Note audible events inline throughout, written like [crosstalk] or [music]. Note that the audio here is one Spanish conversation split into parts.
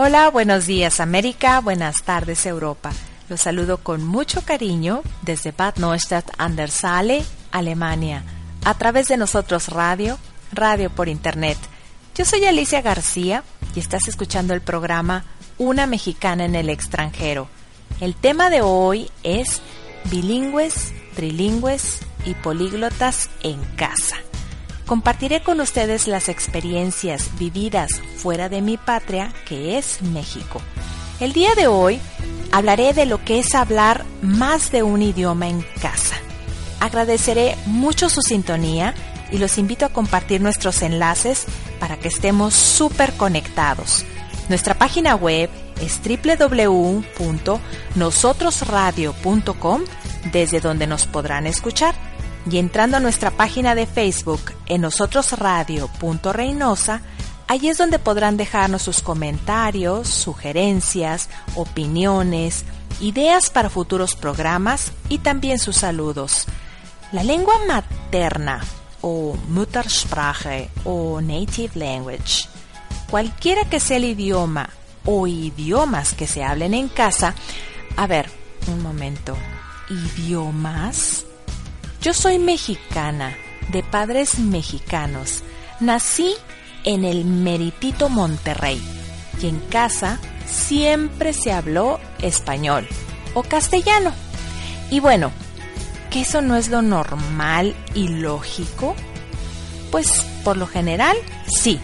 Hola, buenos días América, buenas tardes Europa. Los saludo con mucho cariño desde Bad Neustadt an der Saale, Alemania, a través de nosotros radio, radio por internet. Yo soy Alicia García y estás escuchando el programa Una mexicana en el extranjero. El tema de hoy es bilingües, trilingües y políglotas en casa. Compartiré con ustedes las experiencias vividas fuera de mi patria, que es México. El día de hoy hablaré de lo que es hablar más de un idioma en casa. Agradeceré mucho su sintonía y los invito a compartir nuestros enlaces para que estemos súper conectados. Nuestra página web es www.nosotrosradio.com desde donde nos podrán escuchar y entrando a nuestra página de Facebook en nosotrosradio.reinosa, allí es donde podrán dejarnos sus comentarios, sugerencias, opiniones, ideas para futuros programas y también sus saludos. La lengua materna o Muttersprache o Native Language, cualquiera que sea el idioma o idiomas que se hablen en casa, a ver, un momento, idiomas yo soy mexicana, de padres mexicanos. Nací en el meritito Monterrey y en casa siempre se habló español o castellano. Y bueno, ¿que eso no es lo normal y lógico? Pues por lo general, sí.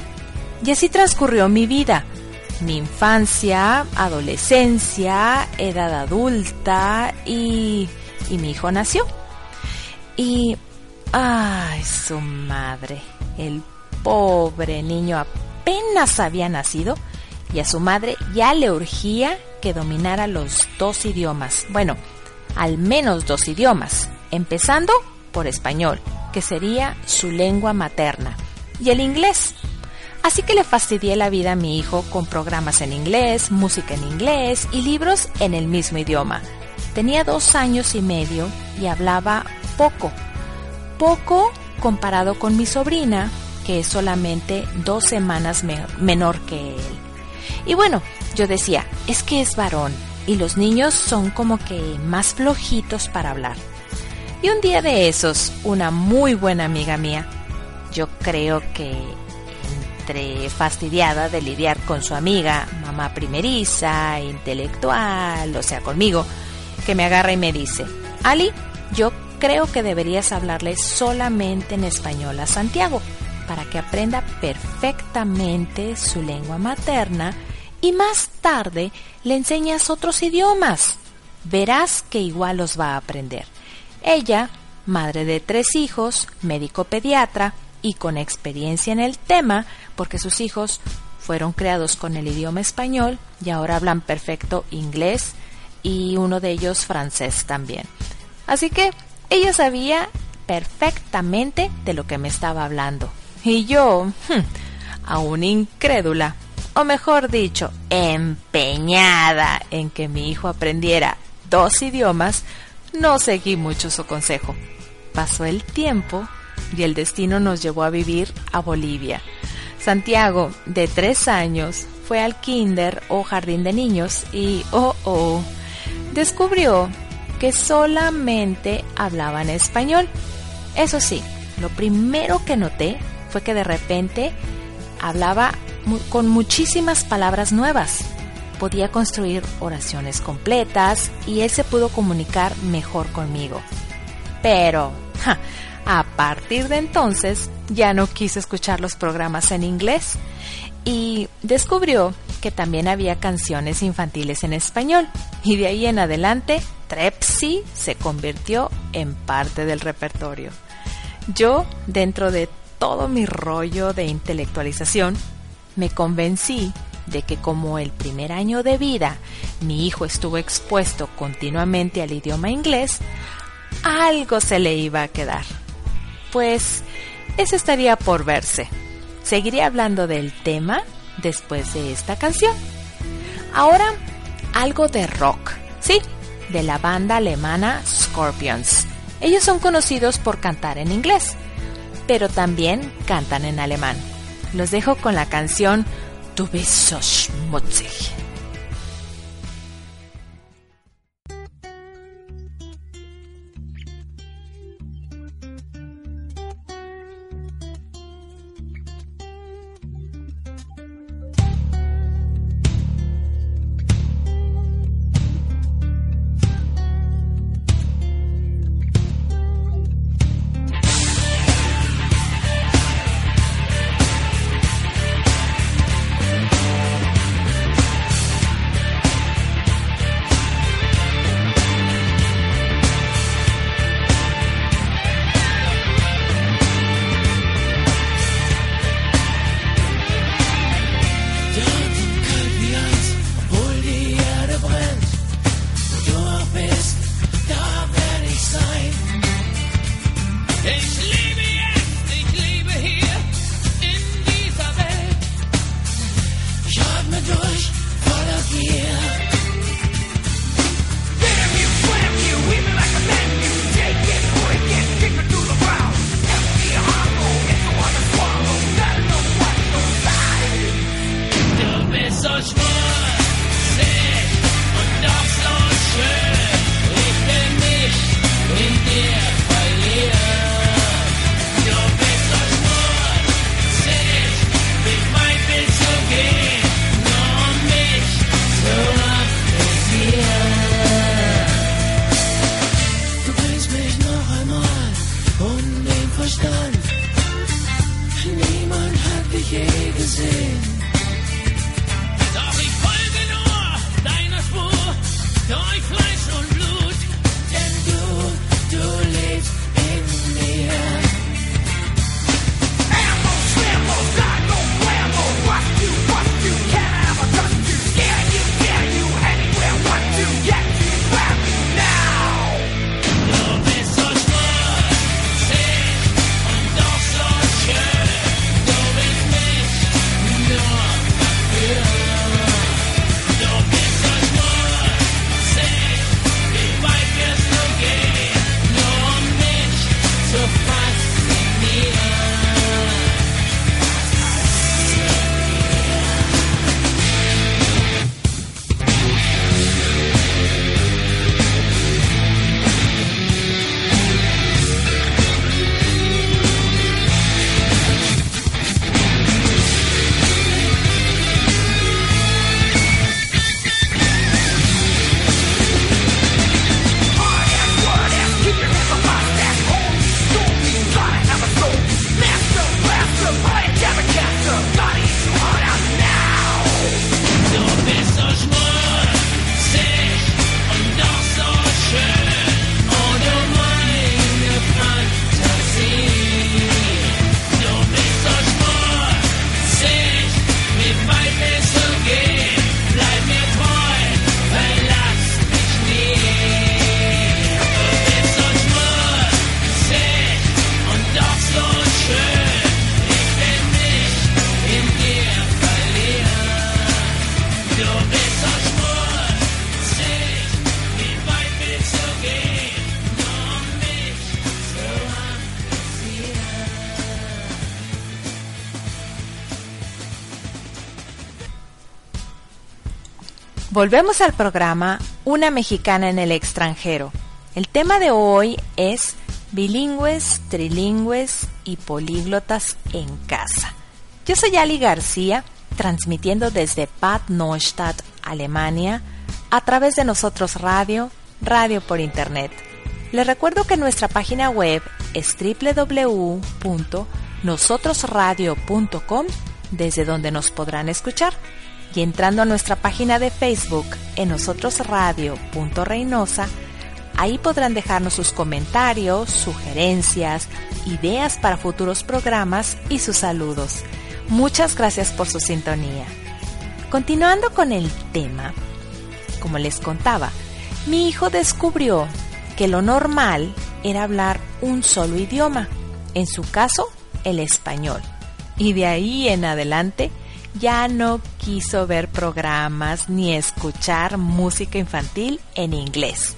Y así transcurrió mi vida. Mi infancia, adolescencia, edad adulta y, y mi hijo nació. Y... ¡Ay, su madre! El pobre niño apenas había nacido y a su madre ya le urgía que dominara los dos idiomas. Bueno, al menos dos idiomas, empezando por español, que sería su lengua materna, y el inglés. Así que le fastidié la vida a mi hijo con programas en inglés, música en inglés y libros en el mismo idioma. Tenía dos años y medio y hablaba poco. Poco comparado con mi sobrina, que es solamente dos semanas me menor que él. Y bueno, yo decía, es que es varón y los niños son como que más flojitos para hablar. Y un día de esos, una muy buena amiga mía, yo creo que entre fastidiada de lidiar con su amiga, mamá primeriza, intelectual, o sea, conmigo, que me agarra y me dice, Ali, yo creo que deberías hablarle solamente en español a Santiago para que aprenda perfectamente su lengua materna y más tarde le enseñas otros idiomas. Verás que igual los va a aprender. Ella, madre de tres hijos, médico pediatra y con experiencia en el tema, porque sus hijos fueron creados con el idioma español y ahora hablan perfecto inglés y uno de ellos francés también. Así que ella sabía perfectamente de lo que me estaba hablando. Y yo, aún incrédula, o mejor dicho, empeñada en que mi hijo aprendiera dos idiomas, no seguí mucho su consejo. Pasó el tiempo y el destino nos llevó a vivir a Bolivia. Santiago, de tres años, fue al kinder o jardín de niños y, oh, oh, descubrió que solamente hablaban español. Eso sí, lo primero que noté fue que de repente hablaba con muchísimas palabras nuevas. Podía construir oraciones completas y él se pudo comunicar mejor conmigo. Pero, a partir de entonces, ya no quise escuchar los programas en inglés y descubrió que también había canciones infantiles en español y de ahí en adelante Trepsi se convirtió en parte del repertorio. Yo, dentro de todo mi rollo de intelectualización, me convencí de que como el primer año de vida mi hijo estuvo expuesto continuamente al idioma inglés, algo se le iba a quedar. Pues eso estaría por verse. Seguiré hablando del tema después de esta canción. Ahora, algo de rock, sí, de la banda alemana Scorpions. Ellos son conocidos por cantar en inglés, pero también cantan en alemán. Los dejo con la canción Du bist so schmutzig. Volvemos al programa Una mexicana en el extranjero. El tema de hoy es bilingües, trilingües y políglotas en casa. Yo soy Ali García, transmitiendo desde Bad Neustadt, Alemania, a través de Nosotros Radio, radio por Internet. Les recuerdo que nuestra página web es www.nosotrosradio.com, desde donde nos podrán escuchar y entrando a nuestra página de Facebook en nosotrosradio.reinosa Ahí podrán dejarnos sus comentarios, sugerencias, ideas para futuros programas y sus saludos. Muchas gracias por su sintonía. Continuando con el tema, como les contaba, mi hijo descubrió que lo normal era hablar un solo idioma, en su caso el español, y de ahí en adelante ya no quiso ver programas ni escuchar música infantil en inglés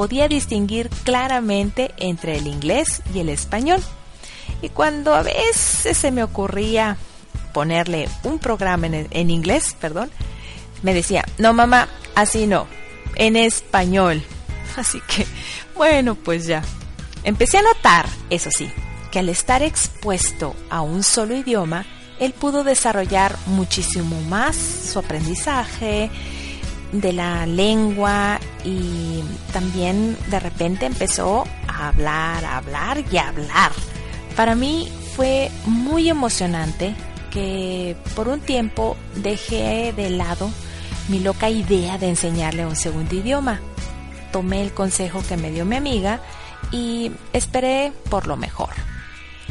podía distinguir claramente entre el inglés y el español. Y cuando a veces se me ocurría ponerle un programa en, inglés, perdón, me decía, no mamá, así no, en español. [laughs] Así que, bueno, pues ya. Empecé a notar, eso sí, que al estar expuesto a un solo idioma, él pudo desarrollar muchísimo más su aprendizaje, de la lengua y también de repente empezó a hablar, a hablar y a hablar. Para mí fue muy emocionante que por un tiempo dejé de lado mi loca idea de enseñarle un segundo idioma. Tomé el consejo que me dio mi amiga y esperé por lo mejor.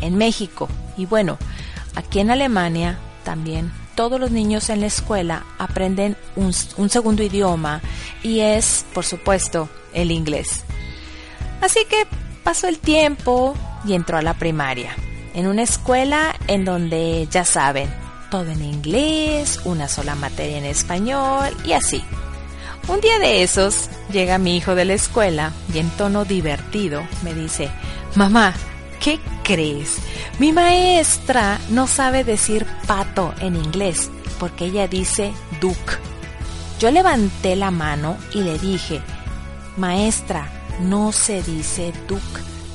En México y bueno, aquí en Alemania también todos los niños en la escuela aprenden un, segundo idioma y es, por supuesto, el inglés. Así que pasó el tiempo y entró a la primaria, en una escuela en donde, ya saben, todo en inglés, una sola materia en español y así. Un día de esos llega mi hijo de la escuela y en tono divertido me dice, mamá, ¿Qué crees? Mi maestra no sabe decir pato en inglés porque ella dice duck. Yo levanté la mano y le dije, maestra, no se dice duck,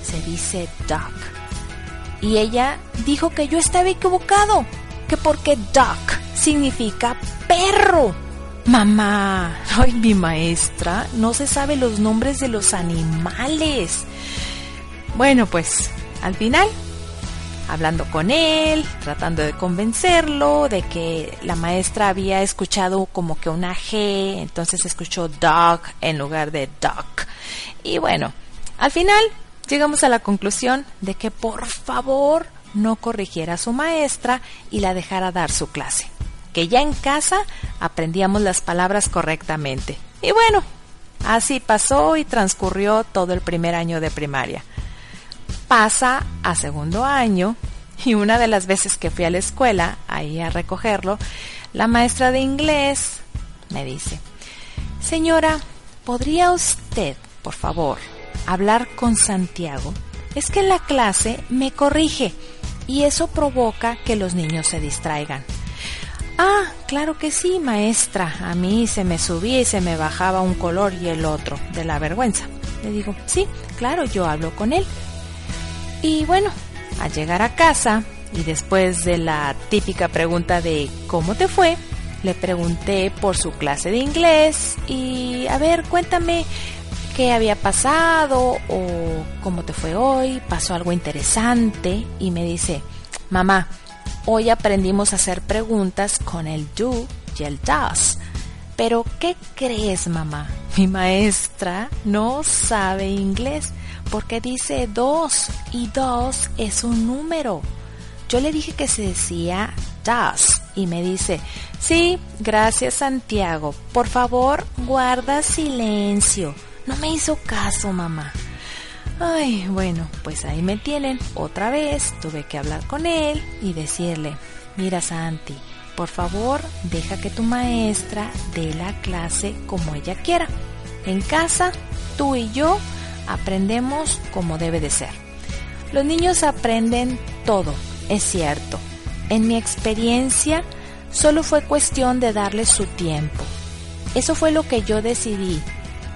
se dice duck. Y ella dijo que yo estaba equivocado, que porque duck significa perro. Mamá, [laughs] ay, mi maestra no se sabe los nombres de los animales. Bueno, pues al final, hablando con él, tratando de convencerlo de que la maestra había escuchado como que una G, entonces escuchó dog en lugar de duck. Y bueno, al final llegamos a la conclusión de que por favor no corrigiera a su maestra y la dejara dar su clase. Que ya en casa aprendíamos las palabras correctamente. Y bueno, así pasó y transcurrió todo el primer año de primaria pasa a segundo año y una de las veces que fui a la escuela, ahí a recogerlo, la maestra de inglés me dice, señora, ¿podría usted, por favor, hablar con Santiago? Es que en la clase me corrige y eso provoca que los niños se distraigan. Ah, claro que sí, maestra. A mí se me subía y se me bajaba un color y el otro, de la vergüenza. Le digo, sí, claro, yo hablo con él. Y bueno, al llegar a casa y después de la típica pregunta de ¿cómo te fue? Le pregunté por su clase de inglés y a ver, cuéntame qué había pasado o cómo te fue hoy, pasó algo interesante y me dice, mamá, hoy aprendimos a hacer preguntas con el do y el does. Pero ¿qué crees, mamá? Mi maestra no sabe inglés porque dice dos y dos es un número. Yo le dije que se decía das y me dice, sí, gracias Santiago, por favor guarda silencio. No me hizo caso, mamá. Ay, bueno, pues ahí me tienen. Otra vez tuve que hablar con él y decirle, mira Santi, por favor deja que tu maestra dé la clase como ella quiera. En casa, tú y yo aprendemos como debe de ser. Los niños aprenden todo, es cierto. En mi experiencia, solo fue cuestión de darles su tiempo. Eso fue lo que yo decidí,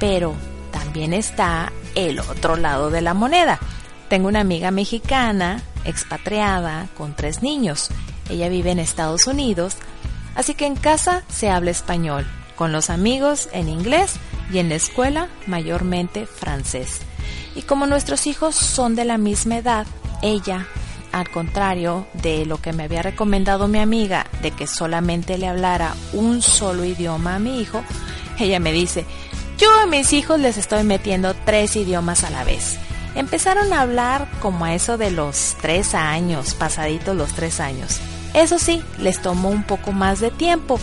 pero también está el otro lado de la moneda. Tengo una amiga mexicana, expatriada, con tres niños. Ella vive en Estados Unidos, así que en casa se habla español, con los amigos en inglés y en la escuela mayormente francés. Y como nuestros hijos son de la misma edad, ella, al contrario de lo que me había recomendado mi amiga de que solamente le hablara un solo idioma a mi hijo, ella me dice, Yo a mis hijos les estoy metiendo tres idiomas a la vez. Empezaron a hablar como a eso de los tres años, pasaditos los tres años. Eso sí, les tomó un poco más de tiempo.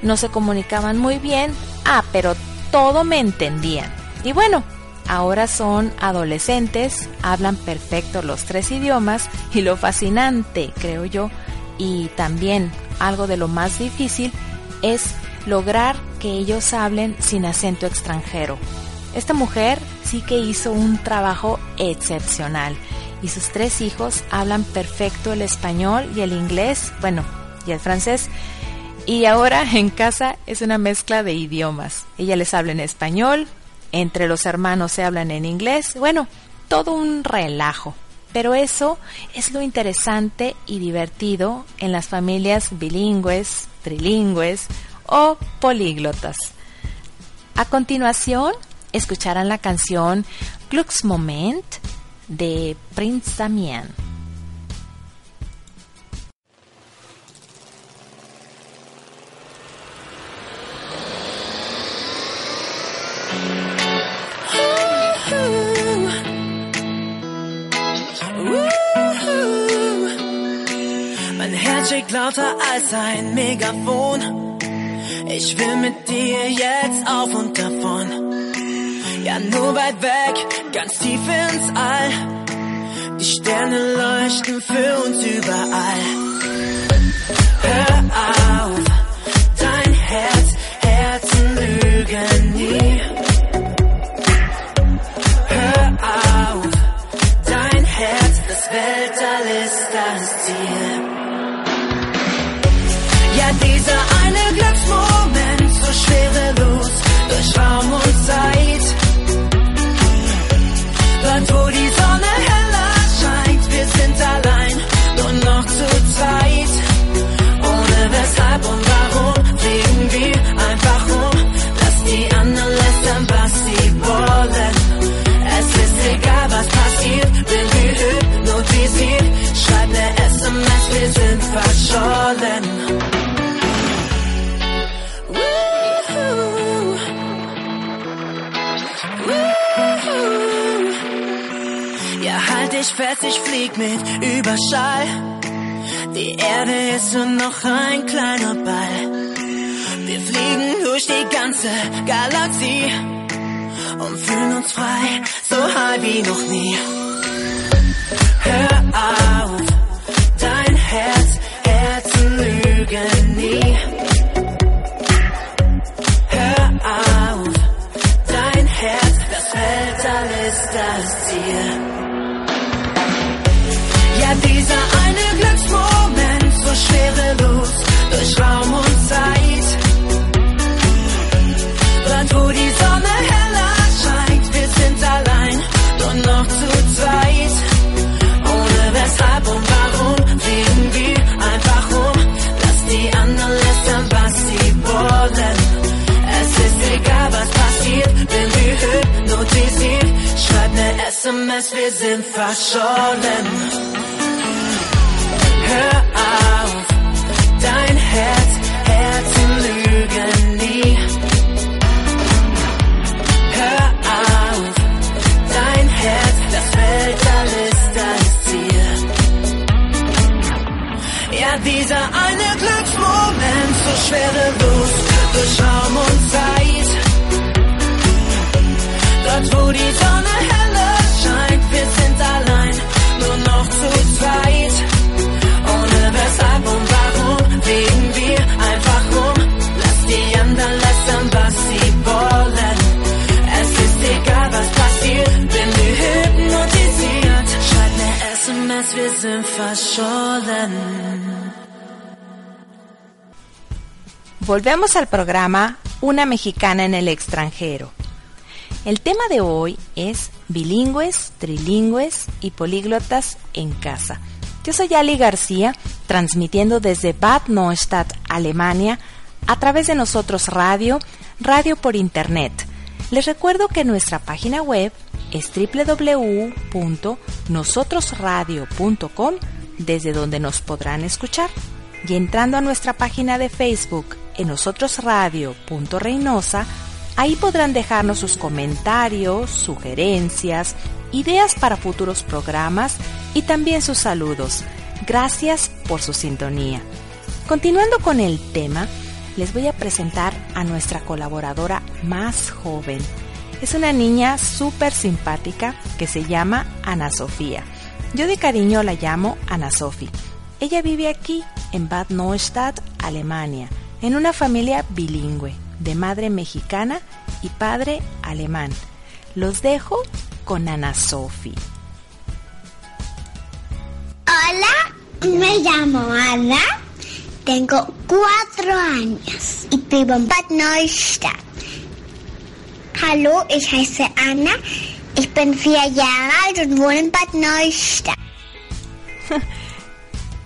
No se comunicaban muy bien, ah, pero todo me entendían. Y bueno, ahora son adolescentes, hablan perfecto los tres idiomas y lo fascinante, creo yo, y también algo de lo más difícil es lograr que ellos hablen sin acento extranjero. Esta mujer sí que hizo un trabajo excepcional y sus tres hijos hablan perfecto el español y el inglés, bueno, y el francés. Y ahora en casa es una mezcla de idiomas. Ella les habla en español, entre los hermanos se hablan en inglés, bueno, todo un relajo. Pero eso es lo interesante y divertido en las familias bilingües, trilingües o políglotas. A continuación, escucharán la canción Glücksmoment de Prince Damien. Schlägt lauter als ein Megafon. Ich will mit dir jetzt auf und davon. Ja, nur weit weg, ganz tief ins All. Die Sterne leuchten für uns überall. Hör auf, dein Herz, Herzen lügen nie. Hör auf, dein Herz, das Weltall ist das Ziel. Dieser eine Glücksmoment, so schwerelos, durch Raum und Zeit. Dort, wo die flieg mit Überschall. Die Erde ist nur noch ein kleiner Ball. Wir fliegen durch die ganze Galaxie und fühlen uns frei, so high wie noch nie. Hör auf, dein Herz, Herzen lügen nie. Schwerelos, durch Raum und Zeit. Dort, wo die Sonne heller scheint, wir sind allein, nur noch zu zweit. Ohne weshalb und warum fliegen wir einfach rum. Lass die anderen lästern, was sie wollen. Es ist egal, was passiert, bin wir hypnotisiert. Schreib ne SMS, wir sind verschollen. Hör auf, dein Herz, Herzen lügen nie. Hör auf, dein Herz, das Weltall ist das Ziel. Ja, dieser eine Glücksmoment, so schwerelos, durch Raum und Zeit. Dort, wo die Sonne heller Volvemos al programa Una mexicana en el extranjero. El tema de hoy es bilingües, trilingües y políglotas en casa. Yo soy Ali García, transmitiendo desde Bad Neustadt, Alemania, a través de nosotros radio, radio por internet. Les recuerdo que nuestra página web es www.nosotrosradio.com, desde donde nos podrán escuchar. Y entrando a nuestra página de Facebook en nosotros Radio.reinosa, Ahí podrán dejarnos sus comentarios, sugerencias, ideas para futuros programas y también sus saludos. Gracias por su sintonía. Continuando con el tema, les voy a presentar a nuestra colaboradora más joven. Es una niña súper simpática que se llama Ana Sofía. Yo de cariño la llamo Ana Sofi. Ella vive aquí, en Bad Neustadt, Alemania, en una familia bilingüe, de madre mexicana y padre alemán. Los dejo con Ana Sofi. Hola, me llamo Ana, tengo cuatro años y vivo en Bad Neustadt. Hallo, ich heiße Anna, ich bin vier Jahre alt und wohne in Bad Neustadt. [laughs]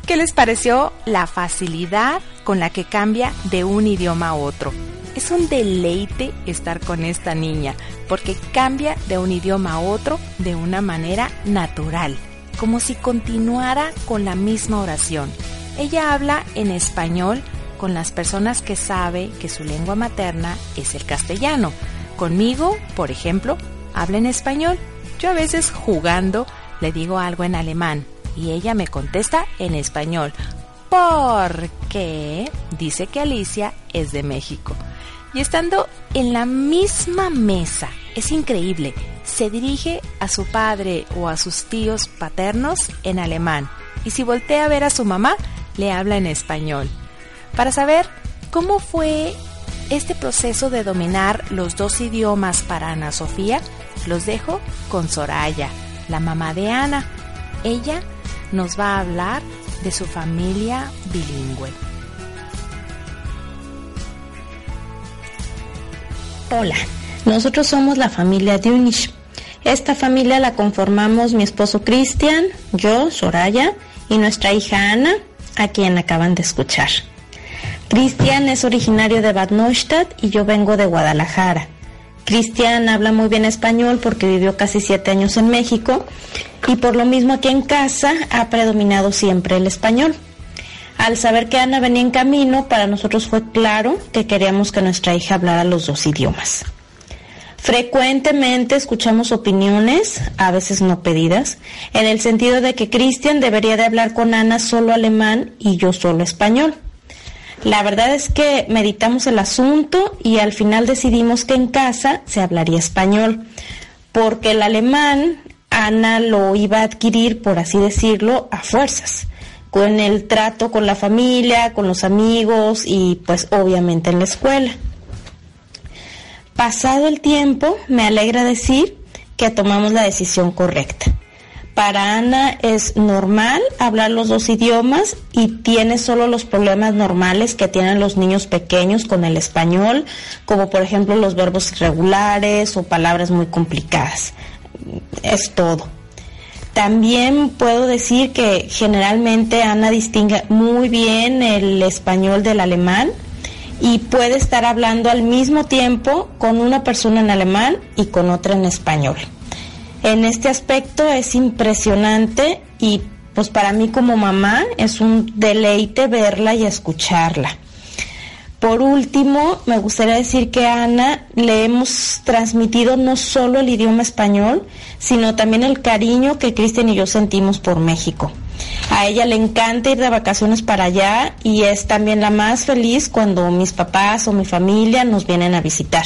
¿Qué les pareció la facilidad con la que cambia de un idioma a otro? Es un deleite estar con esta niña porque cambia de un idioma a otro de una manera natural, como si continuara con la misma oración. Ella habla en español con las personas que sabe que su lengua materna es el castellano. Conmigo, por ejemplo, habla en español. Yo a veces jugando le digo algo en alemán y ella me contesta en español. Porque dice que Alicia es de México. Y estando en la misma mesa, es increíble, se dirige a su padre o a sus tíos paternos en alemán. Y si voltea a ver a su mamá, le habla en español. Para saber cómo fue este proceso de dominar los dos idiomas para Ana Sofía, los dejo con Soraya, la mamá de Ana. Ella nos va a hablar de su familia bilingüe. Hola, nosotros somos la familia Dunish. Esta familia la conformamos mi esposo Cristian, yo, Soraya, y nuestra hija Ana, a quien acaban de escuchar. Cristian es originario de Bad Neustadt y yo vengo de Guadalajara. Cristian habla muy bien español porque vivió casi siete años en México y por lo mismo aquí en casa ha predominado siempre el español. Al saber que Ana venía en camino, para nosotros fue claro que queríamos que nuestra hija hablara los dos idiomas. Frecuentemente escuchamos opiniones, a veces no pedidas, en el sentido de que Cristian debería de hablar con Ana solo alemán y yo solo español. La verdad es que meditamos el asunto y al final decidimos que en casa se hablaría español, porque el alemán Ana lo iba a adquirir, por así decirlo, a fuerzas, con el trato con la familia, con los amigos y pues obviamente en la escuela. Pasado el tiempo, me alegra decir que tomamos la decisión correcta. Para Ana es normal hablar los dos idiomas y tiene solo los problemas normales que tienen los niños pequeños con el español, como por ejemplo los verbos irregulares o palabras muy complicadas. Es todo. También puedo decir que generalmente Ana distingue muy bien el español del alemán y puede estar hablando al mismo tiempo con una persona en alemán y con otra en español. En este aspecto es impresionante y pues para mí como mamá es un deleite verla y escucharla. Por último, me gustaría decir que a Ana le hemos transmitido no solo el idioma español, sino también el cariño que Cristian y yo sentimos por México. A ella le encanta ir de vacaciones para allá y es también la más feliz cuando mis papás o mi familia nos vienen a visitar.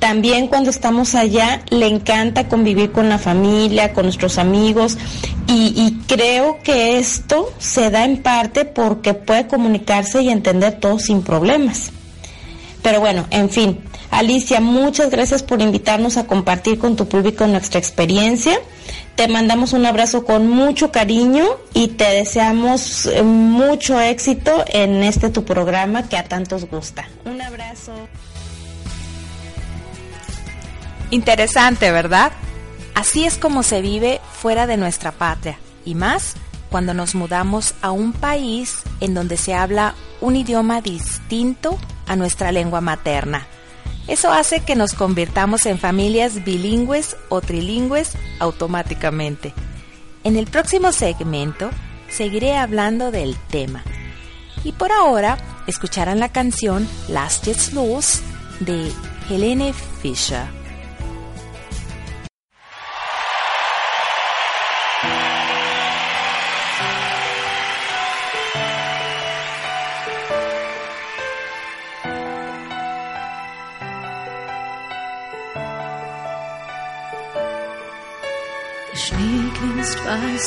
También cuando estamos allá le encanta convivir con la familia, con nuestros amigos y, y, creo que esto se da en parte porque puede comunicarse y entender todo sin problemas. Pero bueno, en fin, Alicia, muchas gracias por invitarnos a compartir con tu público nuestra experiencia. Te mandamos un abrazo con mucho cariño y te deseamos eh, mucho éxito en este tu programa que a tantos gusta. Un abrazo. Interesante, ¿verdad? Así es como se vive fuera de nuestra patria, y más cuando nos mudamos a un país en donde se habla un idioma distinto a nuestra lengua materna. Eso hace que nos convirtamos en familias bilingües o trilingües automáticamente. En el próximo segmento seguiré hablando del tema. Y por ahora escucharán la canción Last Los de Helene Fischer.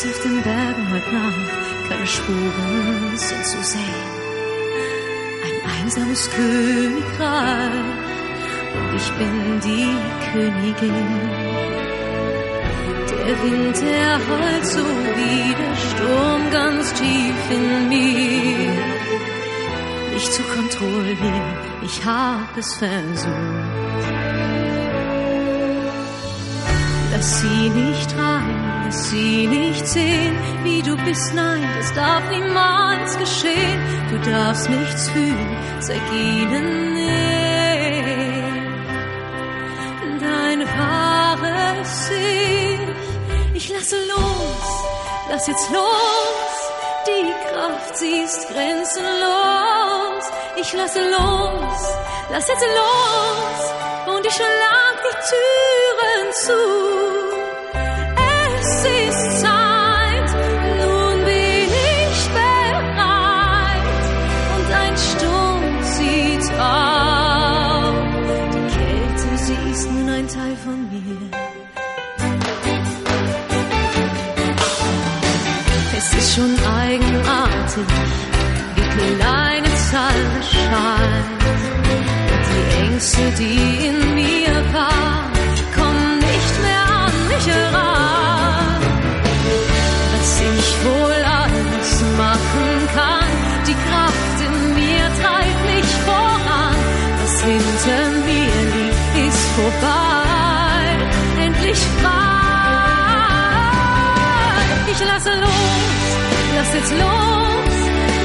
Auf den Bergen heute Nacht, keine Spuren sind zu sehen. Ein einsames Königreich und ich bin die Königin. Der Wind, der heult so wie der Sturm ganz tief in mir. Mich zu kontrollieren, ich hab es versucht. Lass sie nicht rein, lass sie nicht sehen, wie du bist. Nein, das darf niemals geschehen. Du darfst nichts fühlen, zeig ihnen nicht dein wahres Ich. Ich lasse los, lass jetzt los. Die Kraft, sie ist grenzenlos. Ich lasse los, lass jetzt los. Und ich schlag die Türen zu. Schon eigenartig, wie kleine Zahl erscheint. Die Ängste, die in mir waren, kommen nicht mehr an mich heran. Was ich wohl alles machen kann, die Kraft in mir treibt mich voran. Was hinter mir liegt, ist vorbei, endlich lass jetzt los,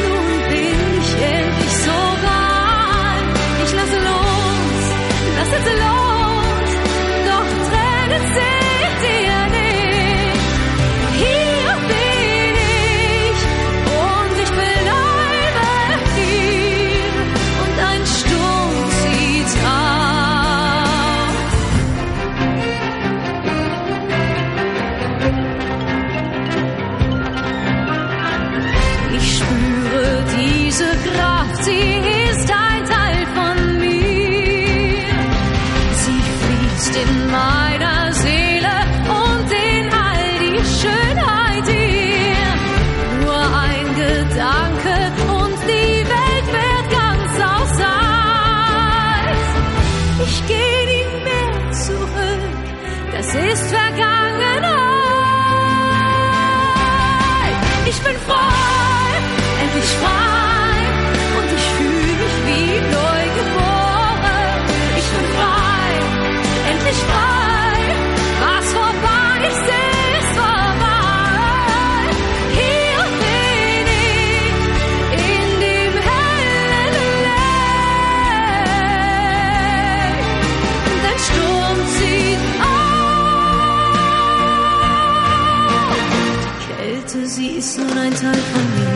nun bin ich endlich so weit. Ich lasse los, lass jetzt los, doch Tränen seht soon I turn from you.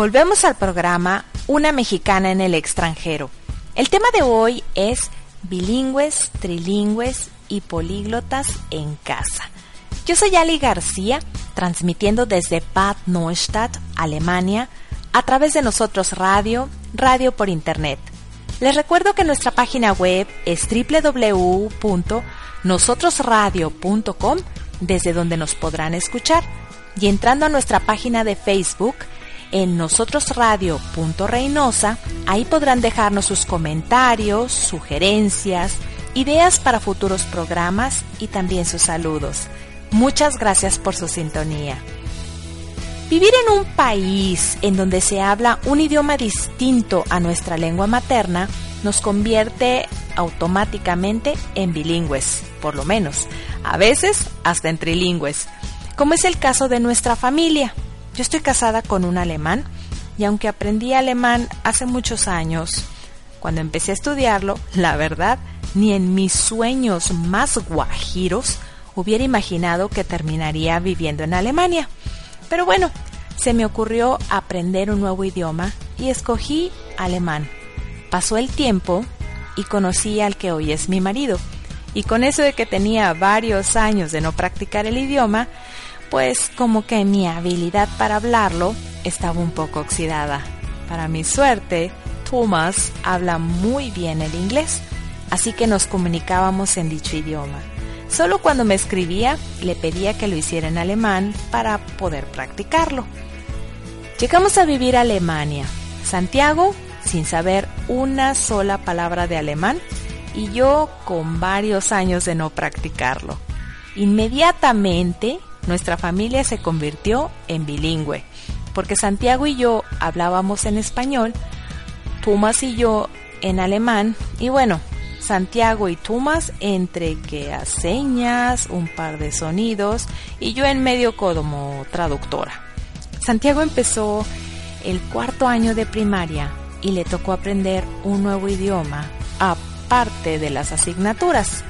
Volvemos al programa Una mexicana en el extranjero. El tema de hoy es bilingües, trilingües y políglotas en casa. Yo soy Ali García, transmitiendo desde Bad Neustadt, Alemania, a través de nosotros radio, radio por internet. Les recuerdo que nuestra página web es www.nosotrosradio.com, desde donde nos podrán escuchar. Y entrando a nuestra página de Facebook, en nosotrosradio.reinosa, ahí podrán dejarnos sus comentarios, sugerencias, ideas para futuros programas y también sus saludos. Muchas gracias por su sintonía. Vivir en un país en donde se habla un idioma distinto a nuestra lengua materna nos convierte automáticamente en bilingües, por lo menos, a veces hasta en trilingües, como es el caso de nuestra familia. Yo estoy casada con un alemán y aunque aprendí alemán hace muchos años, cuando empecé a estudiarlo, la verdad, ni en mis sueños más guajiros hubiera imaginado que terminaría viviendo en Alemania. Pero bueno, se me ocurrió aprender un nuevo idioma y escogí alemán. Pasó el tiempo y conocí al que hoy es mi marido. Y con eso de que tenía varios años de no practicar el idioma, pues como que mi habilidad para hablarlo estaba un poco oxidada. Para mi suerte, Thomas habla muy bien el inglés, así que nos comunicábamos en dicho idioma. Solo cuando me escribía le pedía que lo hiciera en alemán para poder practicarlo. Llegamos a vivir a Alemania, Santiago sin saber una sola palabra de alemán y yo con varios años de no practicarlo. Inmediatamente nuestra familia se convirtió en bilingüe, porque Santiago y yo hablábamos en español, Thomas y yo en alemán y bueno, Santiago y Tumas entre que a señas, un par de sonidos y yo en medio como traductora. Santiago empezó el cuarto año de primaria y le tocó aprender un nuevo idioma aparte de las asignaturas.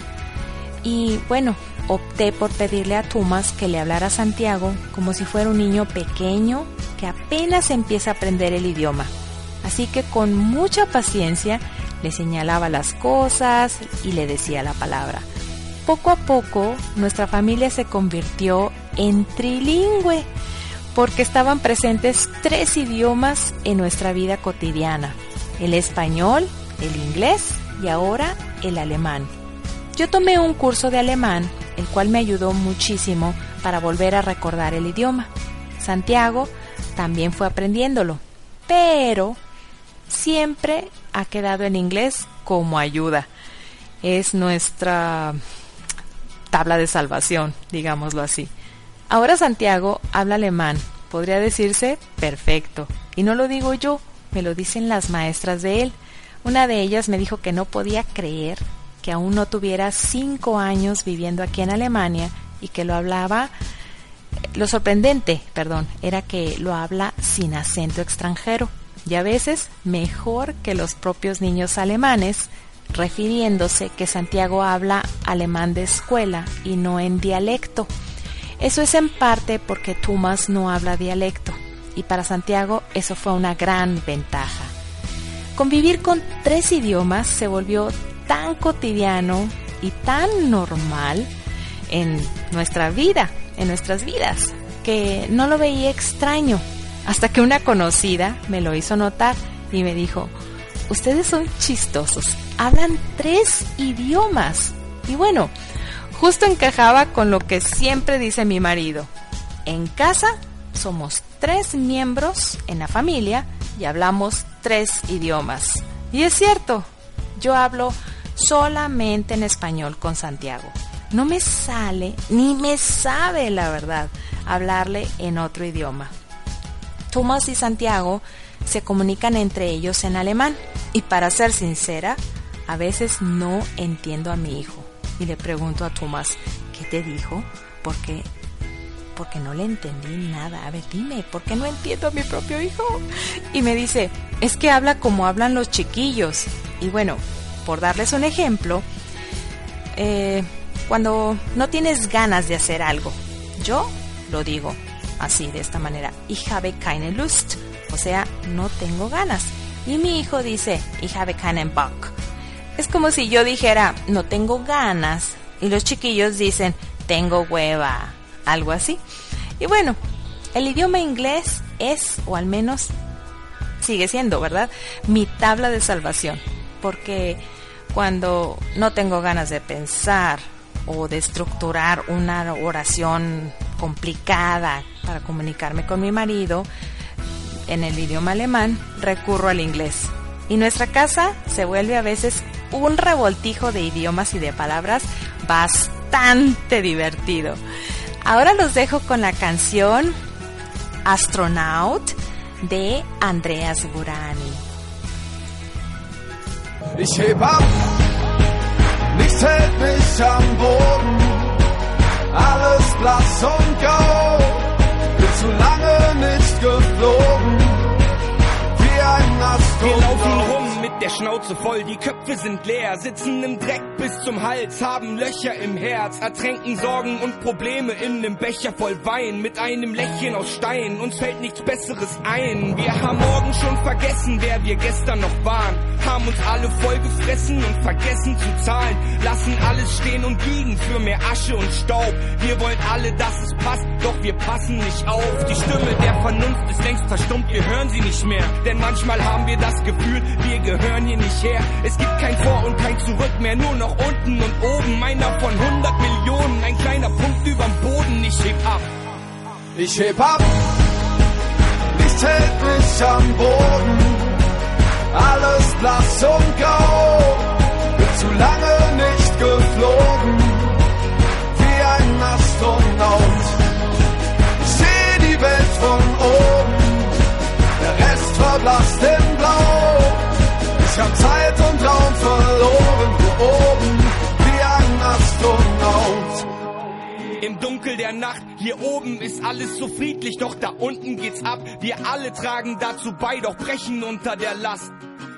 Y bueno, opté por pedirle a Tumas que le hablara a Santiago como si fuera un niño pequeño que apenas empieza a aprender el idioma. Así que con mucha paciencia le señalaba las cosas y le decía la palabra. Poco a poco nuestra familia se convirtió en trilingüe porque estaban presentes tres idiomas en nuestra vida cotidiana. El español, el inglés y ahora el alemán. Yo tomé un curso de alemán, el cual me ayudó muchísimo para volver a recordar el idioma. Santiago también fue aprendiéndolo, pero siempre ha quedado en inglés como ayuda. Es nuestra tabla de salvación, digámoslo así. Ahora Santiago habla alemán, podría decirse perfecto. Y no lo digo yo, me lo dicen las maestras de él. Una de ellas me dijo que no podía creer que aún no tuviera cinco años viviendo aquí en Alemania y que lo hablaba. Lo sorprendente, perdón, era que lo habla sin acento extranjero y a veces mejor que los propios niños alemanes, refiriéndose que Santiago habla alemán de escuela y no en dialecto. Eso es en parte porque Thomas no habla dialecto y para Santiago eso fue una gran ventaja. Convivir con tres idiomas se volvió tan cotidiano y tan normal en nuestra vida, en nuestras vidas, que no lo veía extraño hasta que una conocida me lo hizo notar y me dijo, ustedes son chistosos, hablan tres idiomas. Y bueno, justo encajaba con lo que siempre dice mi marido. En casa somos tres miembros en la familia y hablamos tres idiomas. Y es cierto, yo hablo solamente en español con Santiago. No me sale, ni me sabe la verdad, hablarle en otro idioma. Thomas y Santiago se comunican entre ellos en alemán y para ser sincera, a veces no entiendo a mi hijo y le pregunto a Thomas, ¿qué te dijo? Porque porque no le entendí nada. A ver, dime, ¿por qué no entiendo a mi propio hijo? Y me dice, es que habla como hablan los chiquillos. Y bueno, por darles un ejemplo, eh, cuando no tienes ganas de hacer algo, yo lo digo, así, de esta manera. Ich habe keine Lust. O sea, no tengo ganas. Y mi hijo dice, ich habe keinen Bock. Es como si yo dijera, no tengo ganas. Y los chiquillos dicen, tengo hueva. algo así. Y bueno, el idioma inglés es, o al menos sigue siendo, ¿verdad? Mi tabla de salvación. Porque cuando no tengo ganas de pensar o de estructurar una oración complicada para comunicarme con mi marido en el idioma alemán, recurro al inglés. Y nuestra casa se vuelve a veces un revoltijo de idiomas y de palabras bastante divertido. Ahora los dejo con la canción Astronaut de Andreas Burani. Ich heb ab, nichts hält mich am Boden, alles blass und grau, bin zu lange nicht geflogen, wie ein Wir laufen Astronaut. Mit der Schnauze voll, die Köpfe sind leer, sitzen im Dreck bis zum Hals, haben Löcher im Herz, ertränken Sorgen und Probleme in einem Becher voll Wein, mit einem Lächeln aus Stein, uns fällt nichts Besseres ein. Wir haben morgen schon vergessen, wer wir gestern noch waren, haben uns alle voll gefressen und vergessen zu zahlen, lassen alles stehen und liegen für mehr Asche und Staub. Wir wollen alle, dass es passt, doch wir passen nicht auf. Die Stimme der Vernunft ist längst verstummt, wir hören sie nicht mehr, denn manchmal haben wir das Gefühl, wir gehören hier nicht her. Es gibt kein Vor und kein Zurück mehr, nur noch unten und oben. Meiner von 100 Millionen, ein kleiner Punkt überm Boden, ich heb ab. Ich heb ab, nichts hält mich am Boden, alles blass und grau, bin zu lange nicht geflogen, wie ein Astronaut. Ich seh die Welt von oben, der Rest verblasst in Blau. Hab Zeit und Raum verloren, hier oben, wie ein Astronaut. Im Dunkel der Nacht, hier oben ist alles so friedlich, doch da unten geht's ab. Wir alle tragen dazu bei, doch brechen unter der Last.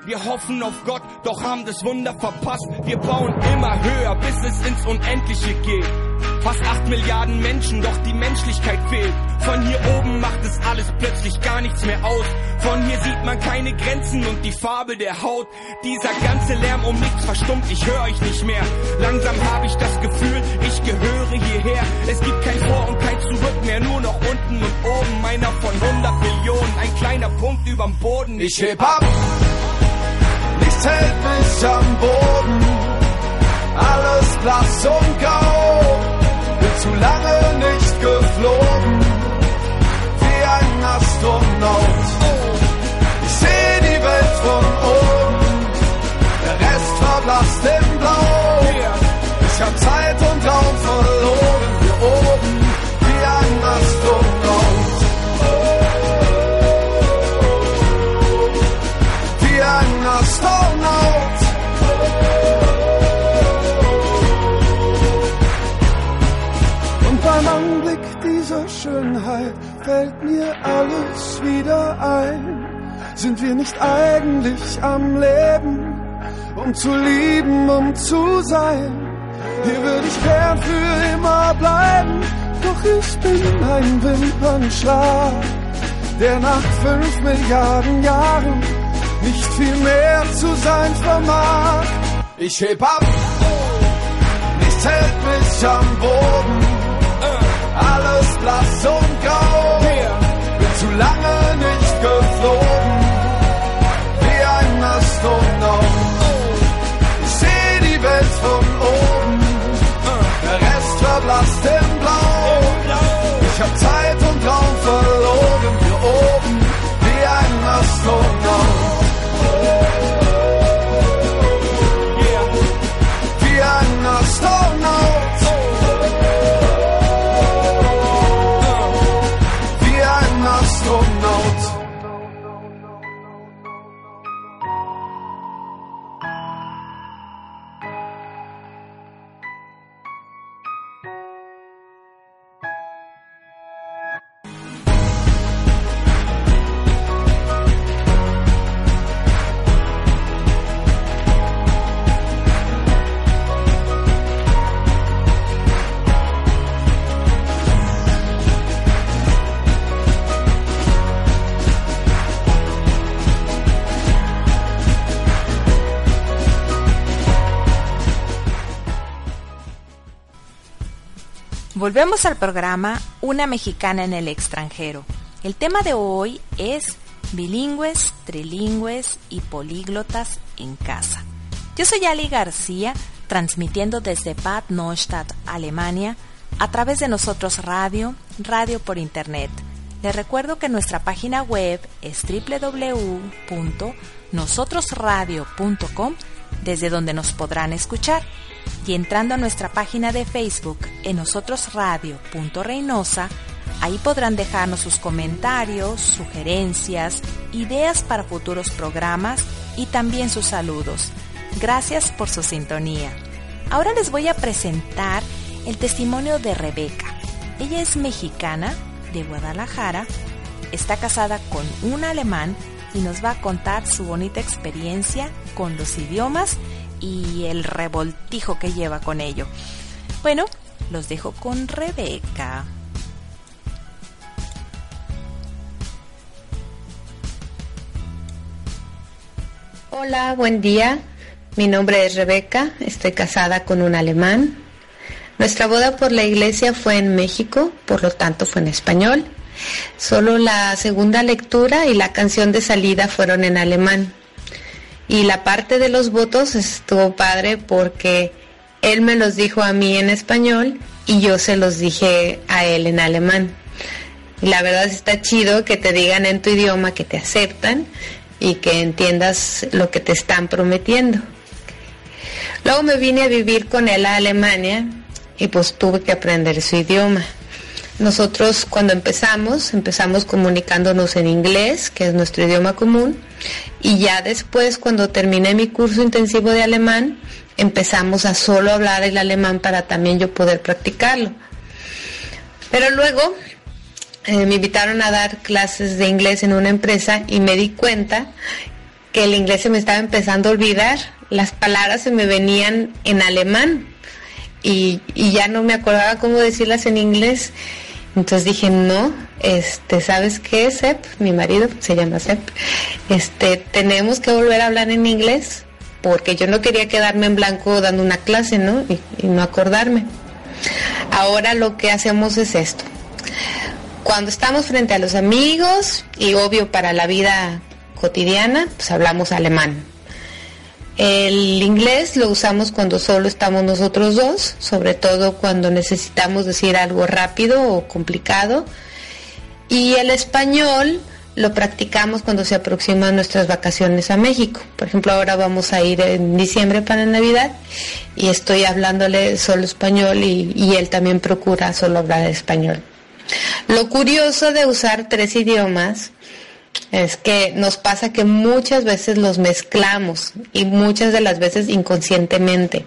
Wir hoffen auf Gott, doch haben das Wunder verpasst. Wir bauen immer höher, bis es ins Unendliche geht. Fast acht Milliarden Menschen, doch die Menschlichkeit fehlt. Von hier oben macht es alles plötzlich gar nichts mehr aus. Von hier sieht man keine Grenzen und die Farbe der Haut. Dieser ganze Lärm um nichts verstummt, ich höre euch nicht mehr. Langsam habe ich das Gefühl, ich gehöre hierher. Es gibt kein Vor und kein Zurück mehr, nur noch unten und oben. Meiner von 100 Millionen, ein kleiner Punkt überm Boden. Ich heb ab, nichts hält mich am Boden, alles blass und grau, bin zu lange nicht geflogen, wie ein Astronaut. Ich seh die Welt von oben, Sind wir nicht eigentlich am Leben, um zu lieben, um zu sein? Hier würde ich gern für immer bleiben, doch ich bin ein Wimpernschlag, der nach fünf Milliarden Jahren nicht viel mehr zu sein vermag. Ich heb ab, nichts hält mich am Boden, alles blass und grau. Bin zu lange nicht geflogen, Ich seh die Welt von oben, der Rest verblasst im Blau. Ich hab Zeit und Raum verloren, hier oben, wie ein Astronaut. Volvemos al programa Una mexicana en el extranjero. El tema de hoy es bilingües, trilingües y políglotas en casa. Yo soy Ali García, transmitiendo desde Bad Neustadt, Alemania, a través de Nosotros Radio, radio por Internet. Les recuerdo que nuestra página web es www.nosotrosradio.com, desde donde nos podrán escuchar y entrando a nuestra página de Facebook en nosotros.radio.reinosa, ahí podrán dejarnos sus comentarios, sugerencias, ideas para futuros programas y también sus saludos. Gracias por su sintonía. Ahora les voy a presentar el testimonio de Rebeca. Ella es mexicana de Guadalajara, está casada con un alemán y nos va a contar su bonita experiencia con los idiomas y el revoltijo que lleva con ello. Bueno, los dejo con Rebeca. Hola, buen día. Mi nombre es Rebeca, estoy casada con un alemán. Nuestra boda por la iglesia fue en México, por lo tanto fue en español. Solo la segunda lectura y la canción de salida fueron en alemán. Y la parte de los votos estuvo padre porque él me los dijo a mí en español y yo se los dije a él en alemán. La verdad está chido que te digan en tu idioma que te aceptan y que entiendas lo que te están prometiendo. Luego me vine a vivir con él a Alemania y pues tuve que aprender su idioma. Nosotros cuando empezamos, empezamos comunicándonos en inglés, que es nuestro idioma común, y ya después cuando terminé mi curso intensivo de alemán, empezamos a solo hablar el alemán para también yo poder practicarlo. Pero luego eh, me invitaron a dar clases de inglés en una empresa y me di cuenta que el inglés se me estaba empezando a olvidar, las palabras se me venían en alemán y, y ya no me acordaba cómo decirlas en inglés. Entonces dije, no, este, ¿sabes qué, Sep? Mi marido se llama Sep. Este, tenemos que volver a hablar en inglés porque yo no quería quedarme en blanco dando una clase, ¿no? Y, y no acordarme. Ahora lo que hacemos es esto. Cuando estamos frente a los amigos y obvio para la vida cotidiana, pues hablamos alemán. El inglés lo usamos cuando solo estamos nosotros dos, sobre todo cuando necesitamos decir algo rápido o complicado. Y el español lo practicamos cuando se aproximan nuestras vacaciones a México. Por ejemplo, ahora vamos a ir en diciembre para Navidad y estoy hablándole solo español y, él también procura solo hablar español. Lo curioso de usar tres idiomas es que nos pasa que muchas veces los mezclamos y muchas de las veces inconscientemente.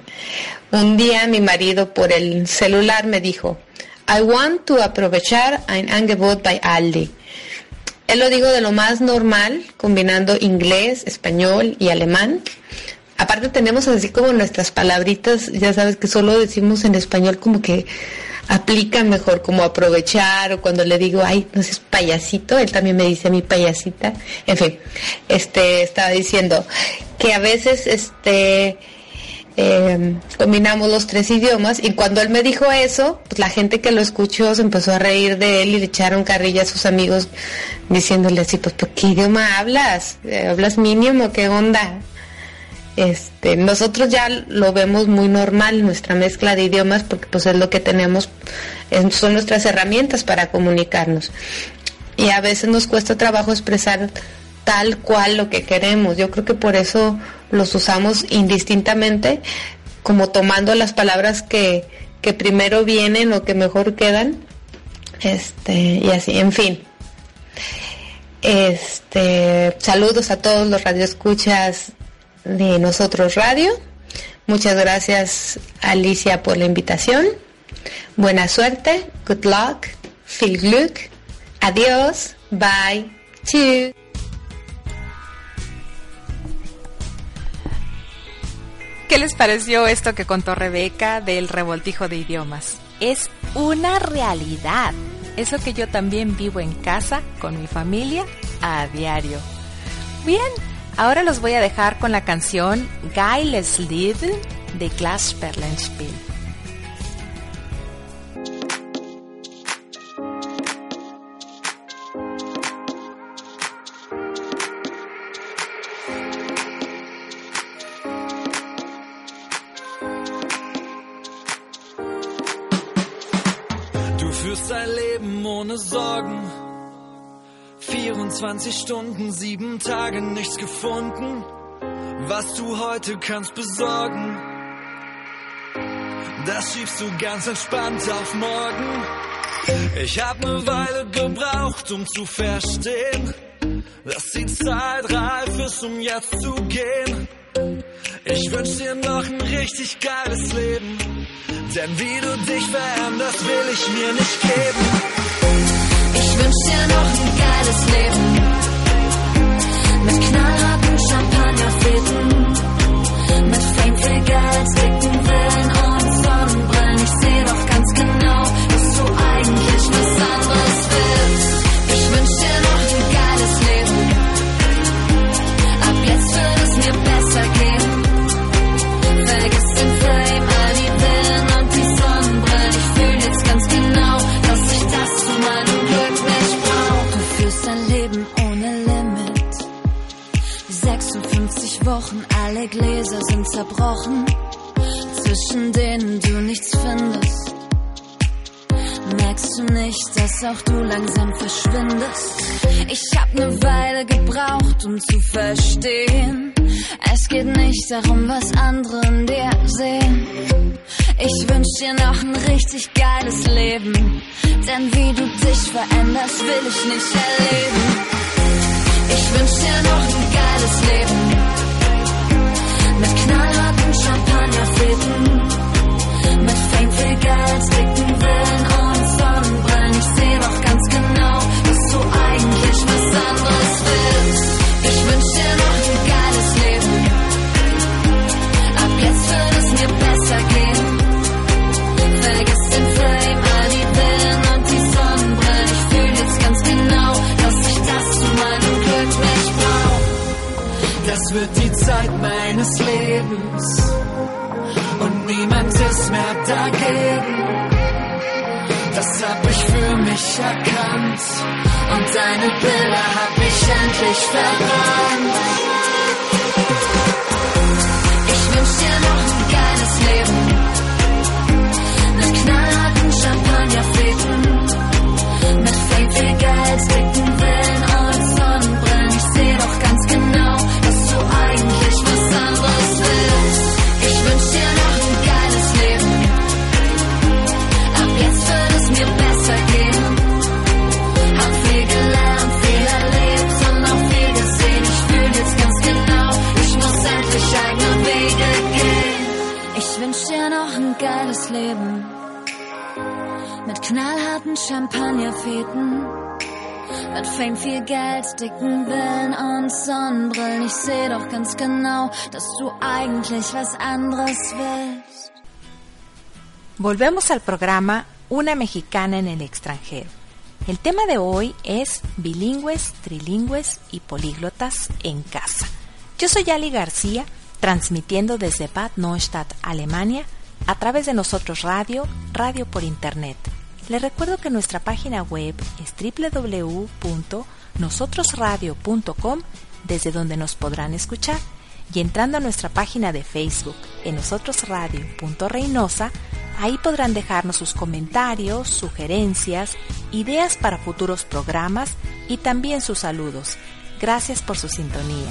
Un día mi marido por el celular me dijo, I want to aprovechar ein Angebot bei Aldi. Él lo digo de lo más normal, combinando inglés, español y alemán. Aparte tenemos así como nuestras palabritas, ya sabes que solo decimos en español como que aplica mejor como aprovechar o cuando le digo, ay, no es payasito, él también me dice mi payasita. En fin, este, estaba diciendo que a veces, este, eh, combinamos los tres idiomas y cuando él me dijo eso, pues la gente que lo escuchó se empezó a reír de él y le echaron carrilla a sus amigos diciéndole así, pues, ¿qué idioma hablas? ¿Hablas mínimo? ¿Qué onda? Este, nosotros ya lo vemos muy normal nuestra mezcla de idiomas porque pues es lo que tenemos, son nuestras herramientas para comunicarnos. Y a veces nos cuesta trabajo expresar tal cual lo que queremos. Yo creo que por eso los usamos indistintamente, como tomando las palabras que, que primero vienen o que mejor quedan. Este, y así, en fin. Este, saludos a todos los radioescuchas de Nosotros Radio. Muchas gracias Alicia por la invitación. Buena suerte, good luck, viel Glück, adiós, bye, tschüss. ¿Qué les pareció esto que contó Rebeca del revoltijo de idiomas? Es una realidad. Es lo que yo también vivo en casa con mi familia a diario. Bien, Ahora los voy a dejar con la canción Geiles Lied de Glassperlenspiel. Du Leben ohne Sorgen 24 Stunden, sieben Tage, nichts gefunden, was du heute kannst besorgen. Das schiebst du ganz entspannt auf morgen. Ich hab ne Weile gebraucht, um zu verstehen, dass die Zeit reif ist, um jetzt zu gehen. Ich wünsch dir noch ein richtig geiles Leben, denn wie du dich veränderst, will ich mir nicht geben. Ich wünsch dir noch ein geiles Leben. Mit knallharten Champagnerfäden. Mit Fame für Geld, dicken Villen und Sonnenbrillen. Ich seh doch ganz genau, dass du eigentlich was anderes willst. Ich wünsch dir noch Alle Gläser sind zerbrochen. Zwischen denen du nichts findest. Merkst du nicht, dass auch du langsam verschwindest? Ich hab ne Weile gebraucht, um zu verstehen. Es geht nicht darum, was andere in dir sehen. Ich wünsch dir noch ein richtig geiles Leben. Denn wie du dich veränderst, will ich nicht erleben. Ich wünsch dir noch ein geiles Leben. Mit knallharten Champagnerfäden. Mit Fame viel Geld, dicken Villen und wird die Zeit meines Lebens und niemand ist mehr dagegen. Das hab ich für mich erkannt und deine Bilder hab ich endlich verbrannt. Ich wünsch dir noch ein geiles Leben. Volvemos al programa Una mexicana en el extranjero. El tema de hoy es bilingües, trilingües y políglotas en casa. Yo soy Ali García, transmitiendo desde Bad Neustadt, Alemania, a través de Nosotros Radio, radio por internet. Les recuerdo que nuestra página web es www.nosotrosradio.com, desde donde nos podrán escuchar. Y entrando a nuestra página de Facebook en nosotrosradio.reinosa, ahí podrán dejarnos sus comentarios, sugerencias, ideas para futuros programas y también sus saludos. Gracias por su sintonía.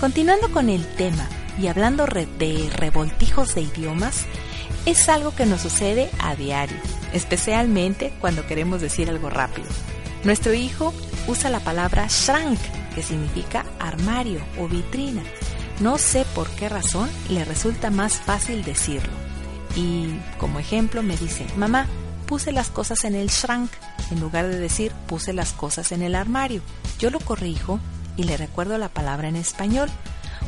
Continuando con el tema y hablando de revoltijos de idiomas, es algo que nos sucede a diario, especialmente cuando queremos decir algo rápido. Nuestro hijo usa la palabra Schrank, que significa armario o vitrina. No sé por qué razón le resulta más fácil decirlo. Y como ejemplo me dice, mamá, puse las cosas en el Schrank, en lugar de decir puse las cosas en el armario. Yo lo corrijo y le recuerdo la palabra en español.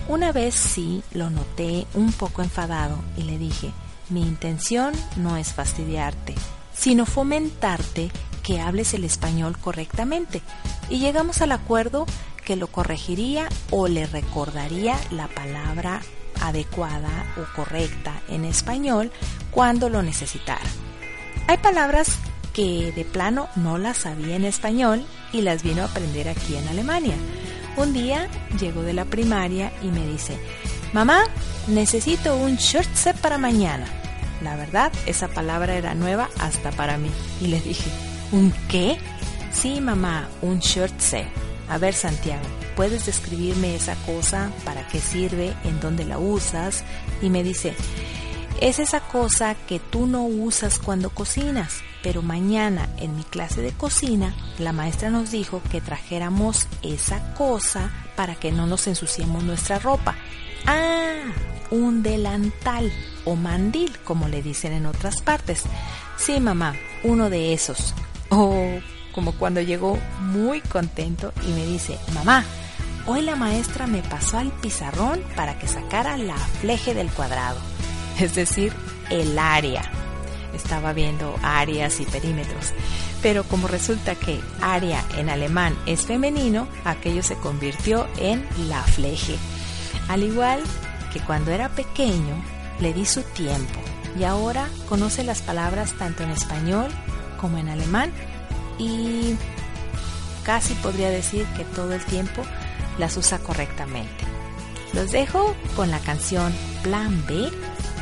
Una vez sí lo noté un poco enfadado y le dije, mi intención no es fastidiarte, sino fomentarte que hables el español correctamente. Y llegamos al acuerdo que lo corregiría o le recordaría la palabra adecuada o correcta en español cuando lo necesitara. Hay palabras que de plano no las sabía en español y las vino a aprender aquí en Alemania. Un día llegó de la primaria y me dice, mamá, necesito un short set para mañana. La verdad, esa palabra era nueva hasta para mí. Y le dije, ¿un qué? Sí, mamá, un shortse. A ver, Santiago, ¿puedes describirme esa cosa? ¿Para qué sirve? ¿En dónde la usas? Y me dice, es esa cosa que tú no usas cuando cocinas, pero mañana en mi clase de cocina la maestra nos dijo que trajéramos esa cosa para que no nos ensuciemos nuestra ropa. Ah, un delantal o mandil, como le dicen en otras partes. Sí, mamá, uno de esos. O como cuando llegó muy contento y me dice, mamá, hoy la maestra me pasó al pizarrón para que sacara la fleje del cuadrado, es decir, el área. Estaba viendo áreas y perímetros, pero como resulta que área en alemán es femenino, aquello se convirtió en la fleje. Al igual que cuando era pequeño, le di su tiempo y ahora conoce las palabras tanto en español como en alemán y casi podría decir que todo el tiempo las usa correctamente. Los dejo con la canción Plan B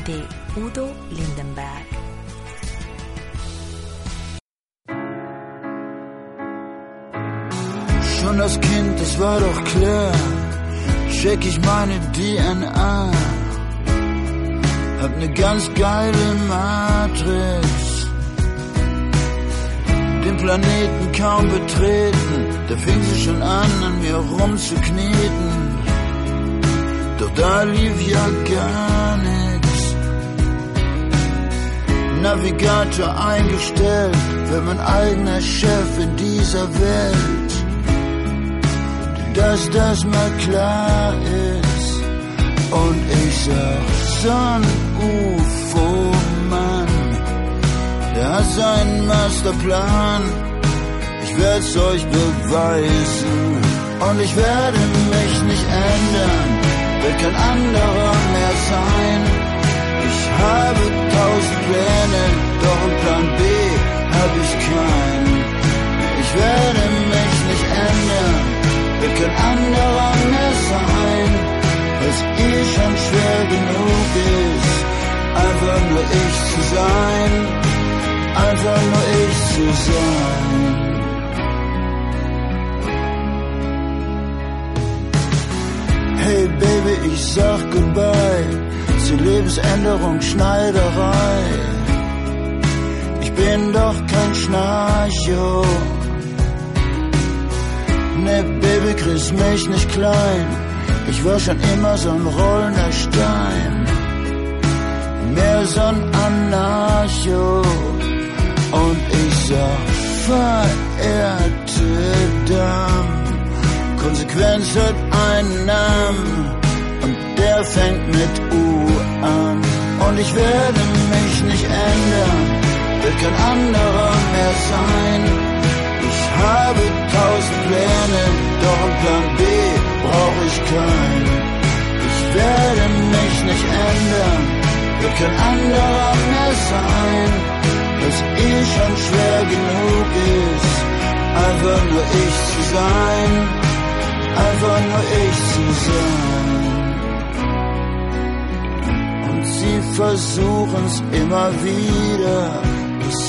de Udo Lindenberg. Check ich meine DNA. Hab ne ganz geile Matrix den Planeten kaum betreten, da fing sie schon an, an mir rumzukneten. Doch da lief ja gar nix. Navigator eingestellt, wenn mein eigener Chef in dieser Welt. Dass das mal klar ist. Und ich sag, Son UFO-Mann er hat seinen Masterplan. Ich werd's euch beweisen und ich werde mich nicht ändern, will kein anderer mehr sein. Ich habe tausend Pläne, doch ein Plan B hab ich keinen. Ich werde mich nicht ändern, will kein anderer mehr sein. Was eh schon schwer genug ist, einfach nur ich zu sein einfach nur ich zu sein. Hey Baby, ich sag goodbye zur Lebensänderung Schneiderei. Ich bin doch kein Schnarcho. Ne, Baby, kriegst mich nicht klein. Ich war schon immer so ein rollender Stein. Mehr so ein Anarcho. Und ich sag, verehrte Damen, Konsequenz hat einen Namen und der fängt mit U an. Und ich werde mich nicht ändern, will kein anderer mehr sein. Ich habe tausend Pläne, doch ein Plan B brauche ich keinen. Ich werde mich nicht ändern, will kein anderer mehr sein dass eh schon schwer genug ist, einfach nur ich zu sein, einfach nur ich zu sein. Und sie versuchen's immer wieder,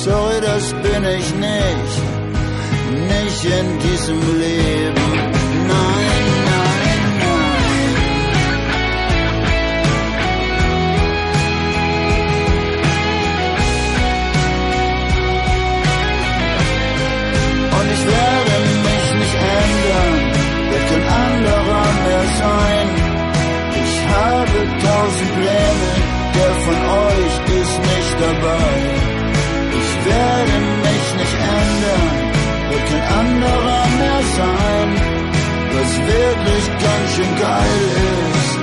sorry, das bin ich nicht, nicht in diesem Leben, nein. sein. Ich habe tausend Pläne, der von euch ist nicht dabei. Ich werde mich nicht ändern, wird kein anderer mehr sein. Was wirklich ganz schön geil ist,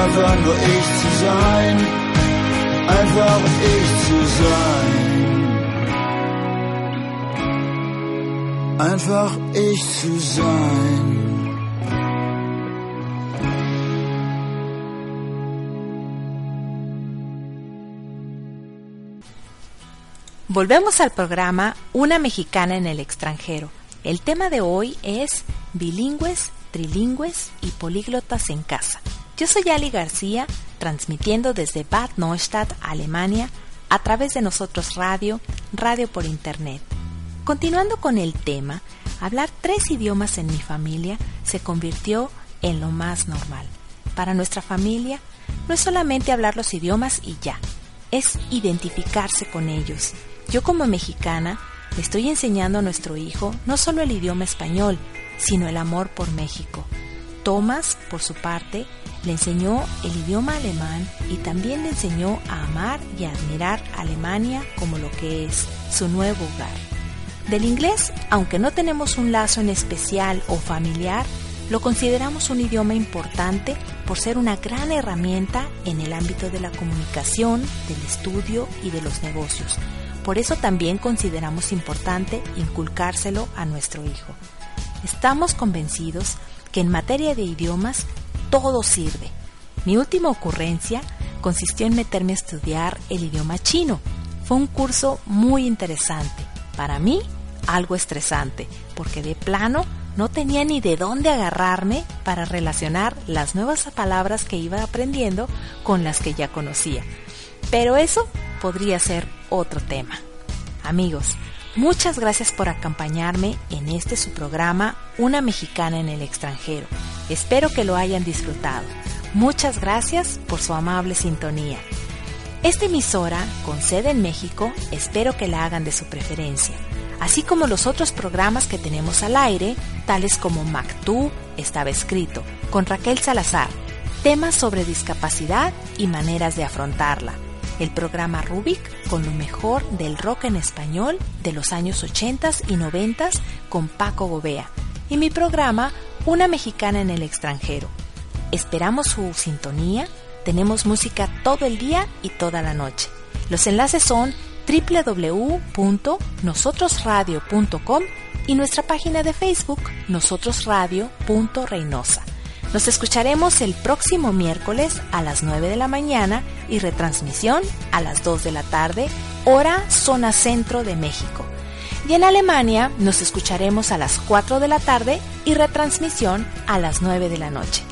einfach nur ich zu sein. Einfach ich zu sein. Einfach ich zu sein. Volvemos al programa Una mexicana en el extranjero. El tema de hoy es bilingües, trilingües y políglotas en casa. Yo soy Ali García, transmitiendo desde Bad Neustadt, Alemania, a través de nosotros radio, radio por internet. Continuando con el tema, hablar tres idiomas en mi familia se convirtió en lo más normal. Para nuestra familia, no es solamente hablar los idiomas y ya, es identificarse con ellos. Yo como mexicana le estoy enseñando a nuestro hijo no solo el idioma español, sino el amor por México. Thomas, por su parte, le enseñó el idioma alemán y también le enseñó a amar y a admirar Alemania como lo que es su nuevo hogar. Del inglés, aunque no tenemos un lazo en especial o familiar, lo consideramos un idioma importante por ser una gran herramienta en el ámbito de la comunicación, del estudio y de los negocios. Por eso también consideramos importante inculcárselo a nuestro hijo. Estamos convencidos que en materia de idiomas todo sirve. Mi última ocurrencia consistió en meterme a estudiar el idioma chino. Fue un curso muy interesante. Para mí, algo estresante, porque de plano no tenía ni de dónde agarrarme para relacionar las nuevas palabras que iba aprendiendo con las que ya conocía. Pero eso podría ser otro tema. Amigos, muchas gracias por acompañarme en este su programa Una mexicana en el extranjero. Espero que lo hayan disfrutado. Muchas gracias por su amable sintonía. Esta emisora, con sede en México, espero que la hagan de su preferencia así como los otros programas que tenemos al aire, tales como Mactú, estaba escrito, con Raquel Salazar, temas sobre discapacidad y maneras de afrontarla. El programa Rubik con lo mejor del rock en español de los años 80 y 90 con Paco Gobea. Y mi programa Una mexicana en el extranjero. Esperamos su sintonía. Tenemos música todo el día y toda la noche. Los enlaces son www.nosotrosradio.com y nuestra página de Facebook nosotrosradio.reynosa. Nos escucharemos el próximo miércoles a las 9 de la mañana y retransmisión a las 2 de la tarde, hora zona centro de México. Y en Alemania nos escucharemos a las 4 de la tarde y retransmisión a las 9 de la noche.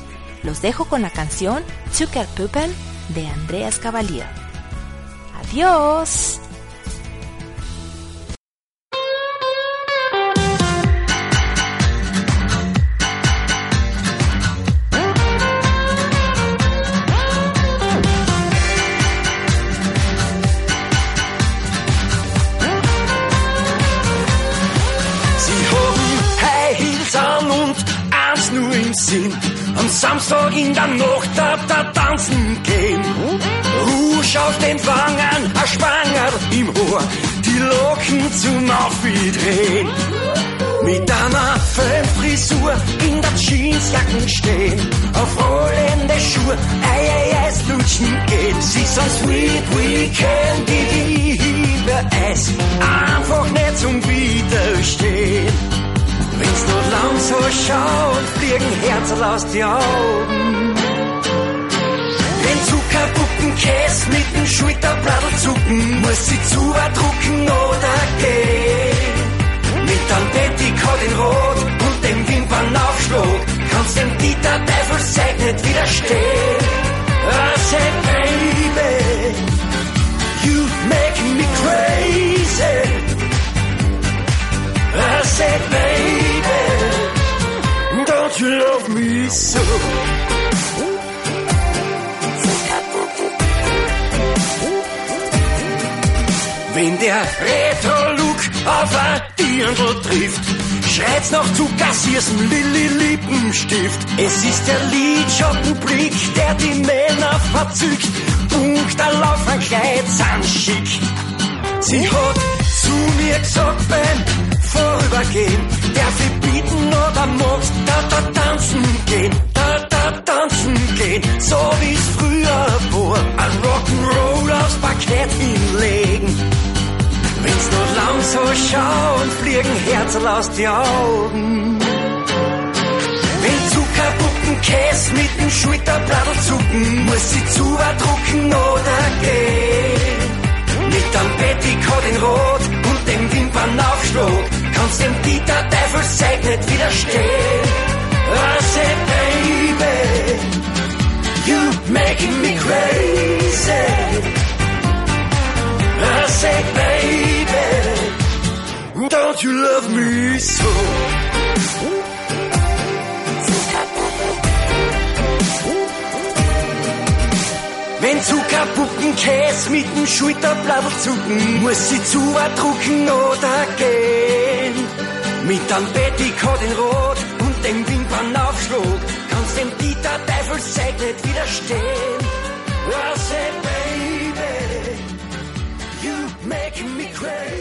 Los dejo con la canción Zuckerpuppen de Andreas Cavalier. Adiós. Sinn. Am Samstag in der Nacht ab da tanzen gehen. Rouge auf den Wangen, ein Spanger im Ohr, die Locken zum Aufdrehen. Mit einer Föhnfrisur in der Jeansjacken stehen, auf rollende Schuhe, ei, ei, Eis lutschen geht. Sie sind sweet weekend, die Liebe es einfach nicht zum Widerstehen. Wenn's nur lang so schaut, fliegen Herzen aus die Augen. Wenn Zuckerpuppen mit dem Schulterbladel zucken, muss sie zu drucken oder gehen. Mit einem Petticoat in Rot und dem Wimpernaufschlag kannst dem Dieter Teufel Seid nicht widerstehen. I said, baby, you make me crazy. I said, baby, don't you love me so? Wenn der Retro-Look auf ein Dirndl trifft, schreit's noch zu Gassiersen Lilly Lippenstift. Es ist der Lidschattenblick, der die Männer verzückt. Punkt, der Lauf schick. Sie hat zu mir gesagt beim vorübergehen. Darf ich bieten oder magst da, da tanzen gehen? Da, da tanzen gehen, so wie's früher war. Ein Rock'n'Roll aufs Parkett hinlegen. Wenn's nur lang so schauen, fliegen Herzen aus die Augen. Wenn Zuckerpuppen Käse mit dem Schulterbladel zucken, muss sie zu drucken oder gehen. Mit einem Petticoat in Rot und dem Wimpernaufschlag kannst dem Dieter Teufelszeug nicht widerstehen. I said, baby, you making me crazy. I say, baby, don't you love me so? Wenn zu kaputten Käse mit dem Schulterblatt zucken, muss sie zu drucken oder gehen. Mit einem Petticoat in Rot und dem Wimpernaufschlag kannst dem Dieter Teufelszeug nicht widerstehen. I say, baby, you making me crazy.